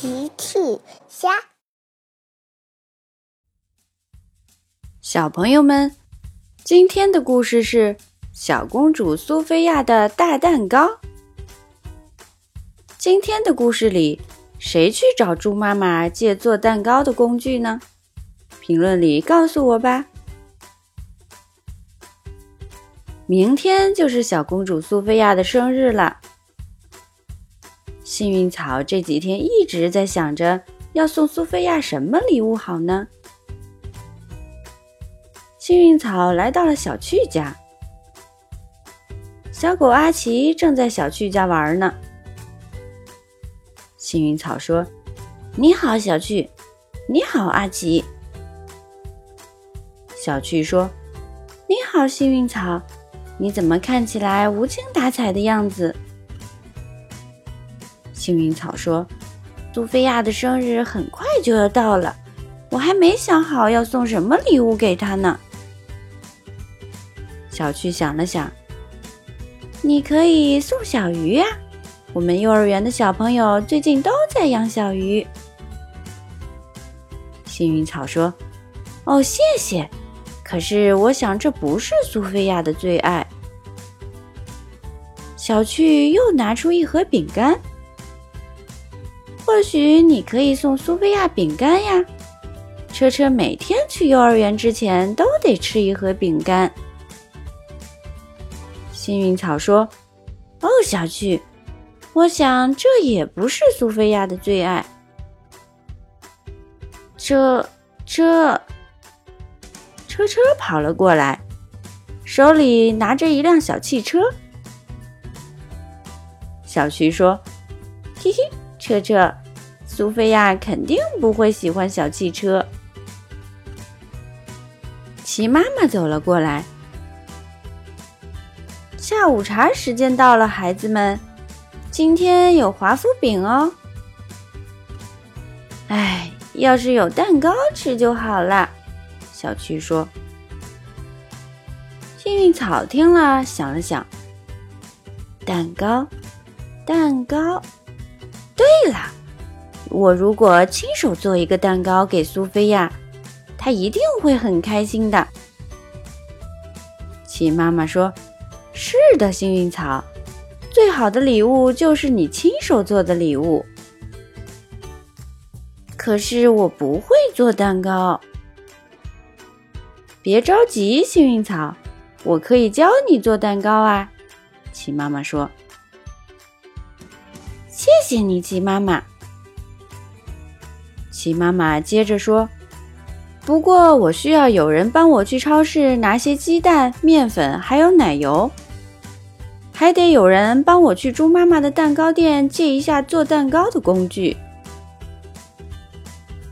奇趣虾，小朋友们，今天的故事是小公主苏菲亚的大蛋糕。今天的故事里，谁去找猪妈妈借做蛋糕的工具呢？评论里告诉我吧。明天就是小公主苏菲亚的生日了。幸运草这几天一直在想着要送苏菲亚什么礼物好呢？幸运草来到了小趣家，小狗阿奇正在小趣家玩呢。幸运草说：“你好，小趣。”“你好，阿奇。”小趣说：“你好，幸运草。你怎么看起来无精打采的样子？”幸运草说：“苏菲亚的生日很快就要到了，我还没想好要送什么礼物给她呢。”小趣想了想：“你可以送小鱼呀，我们幼儿园的小朋友最近都在养小鱼。”幸运草说：“哦，谢谢。可是我想这不是苏菲亚的最爱。”小趣又拿出一盒饼干。或许你可以送苏菲亚饼干呀。车车每天去幼儿园之前都得吃一盒饼干。幸运草说：“哦，小趣，我想这也不是苏菲亚的最爱。”这这，车车跑了过来，手里拿着一辆小汽车。小徐说：“嘿嘿。”车车，苏菲亚肯定不会喜欢小汽车。齐妈妈走了过来。下午茶时间到了，孩子们，今天有华夫饼哦。哎，要是有蛋糕吃就好了。小趣说。幸运草听了，想了想，蛋糕，蛋糕。对了，我如果亲手做一个蛋糕给苏菲亚，她一定会很开心的。齐妈妈说：“是的，幸运草，最好的礼物就是你亲手做的礼物。”可是我不会做蛋糕。别着急，幸运草，我可以教你做蛋糕啊。齐妈妈说。谢谢你，鸡妈妈。鸡妈妈接着说：“不过我需要有人帮我去超市拿些鸡蛋、面粉，还有奶油，还得有人帮我去猪妈妈的蛋糕店借一下做蛋糕的工具。”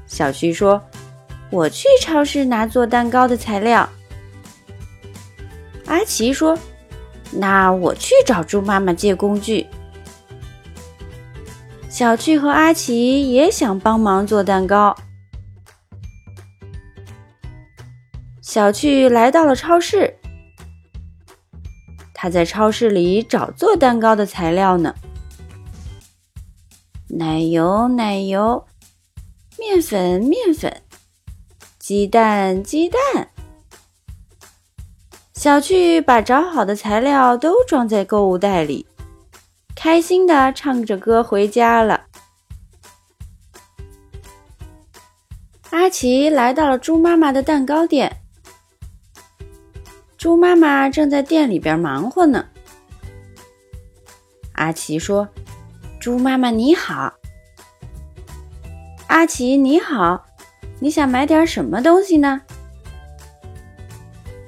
小旭说：“我去超市拿做蛋糕的材料。”阿奇说：“那我去找猪妈妈借工具。”小趣和阿奇也想帮忙做蛋糕。小趣来到了超市，他在超市里找做蛋糕的材料呢：奶油、奶油、面粉、面粉、鸡蛋、鸡蛋。小趣把找好的材料都装在购物袋里。开心的唱着歌回家了。阿奇来到了猪妈妈的蛋糕店，猪妈妈正在店里边忙活呢。阿奇说：“猪妈妈你好。”阿奇你好，你想买点什么东西呢？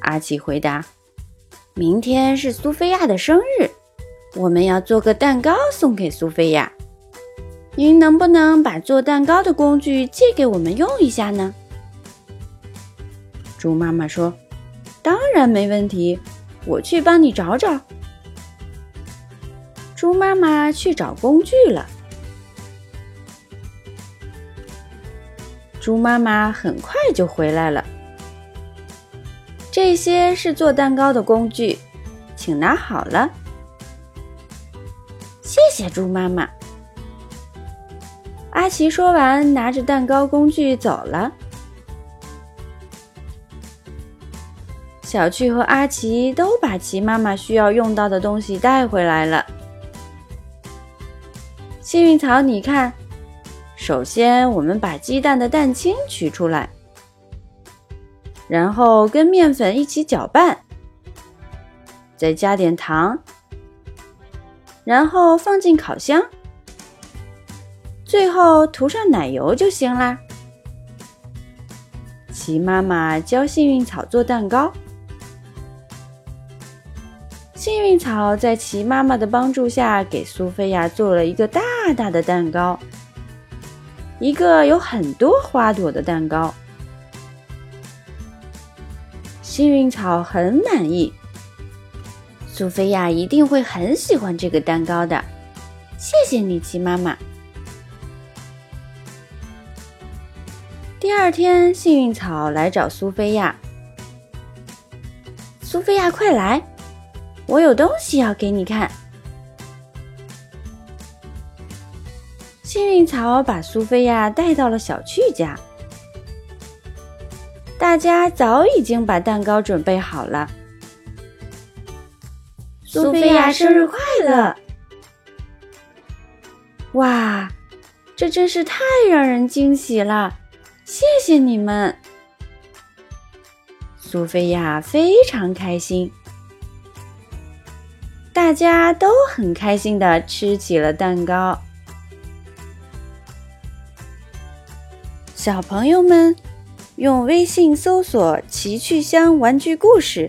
阿奇回答：“明天是苏菲亚的生日。”我们要做个蛋糕送给苏菲亚，您能不能把做蛋糕的工具借给我们用一下呢？猪妈妈说：“当然没问题，我去帮你找找。”猪妈妈去找工具了。猪妈妈很快就回来了。这些是做蛋糕的工具，请拿好了。谢猪妈妈。阿奇说完，拿着蛋糕工具走了。小趣和阿奇都把奇妈妈需要用到的东西带回来了。幸运草，你看，首先我们把鸡蛋的蛋清取出来，然后跟面粉一起搅拌，再加点糖，然后放进烤箱，最后涂上奶油就行啦。奇妈妈教幸运草做蛋糕。幸运草在奇妈妈的帮助下，给苏菲亚做了一个大大的蛋糕，一个有很多花朵的蛋糕。幸运草很满意，苏菲亚一定会很喜欢这个蛋糕的。谢谢你，奇妈妈。第二天，幸运草来找苏菲亚，苏菲亚，快来！我有东西要给你看。幸运草把苏菲亚带到了小趣家，大家早已经把蛋糕准备好了。苏菲亚生日快乐！哇，这真是太让人惊喜了！谢谢你们，苏菲亚非常开心。大家都很开心的吃起了蛋糕。小朋友们，用微信搜索“奇趣箱玩具故事”，